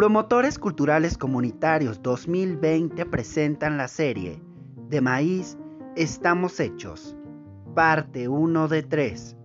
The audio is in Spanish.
Promotores Culturales Comunitarios 2020 presentan la serie De Maíz Estamos Hechos, parte 1 de 3.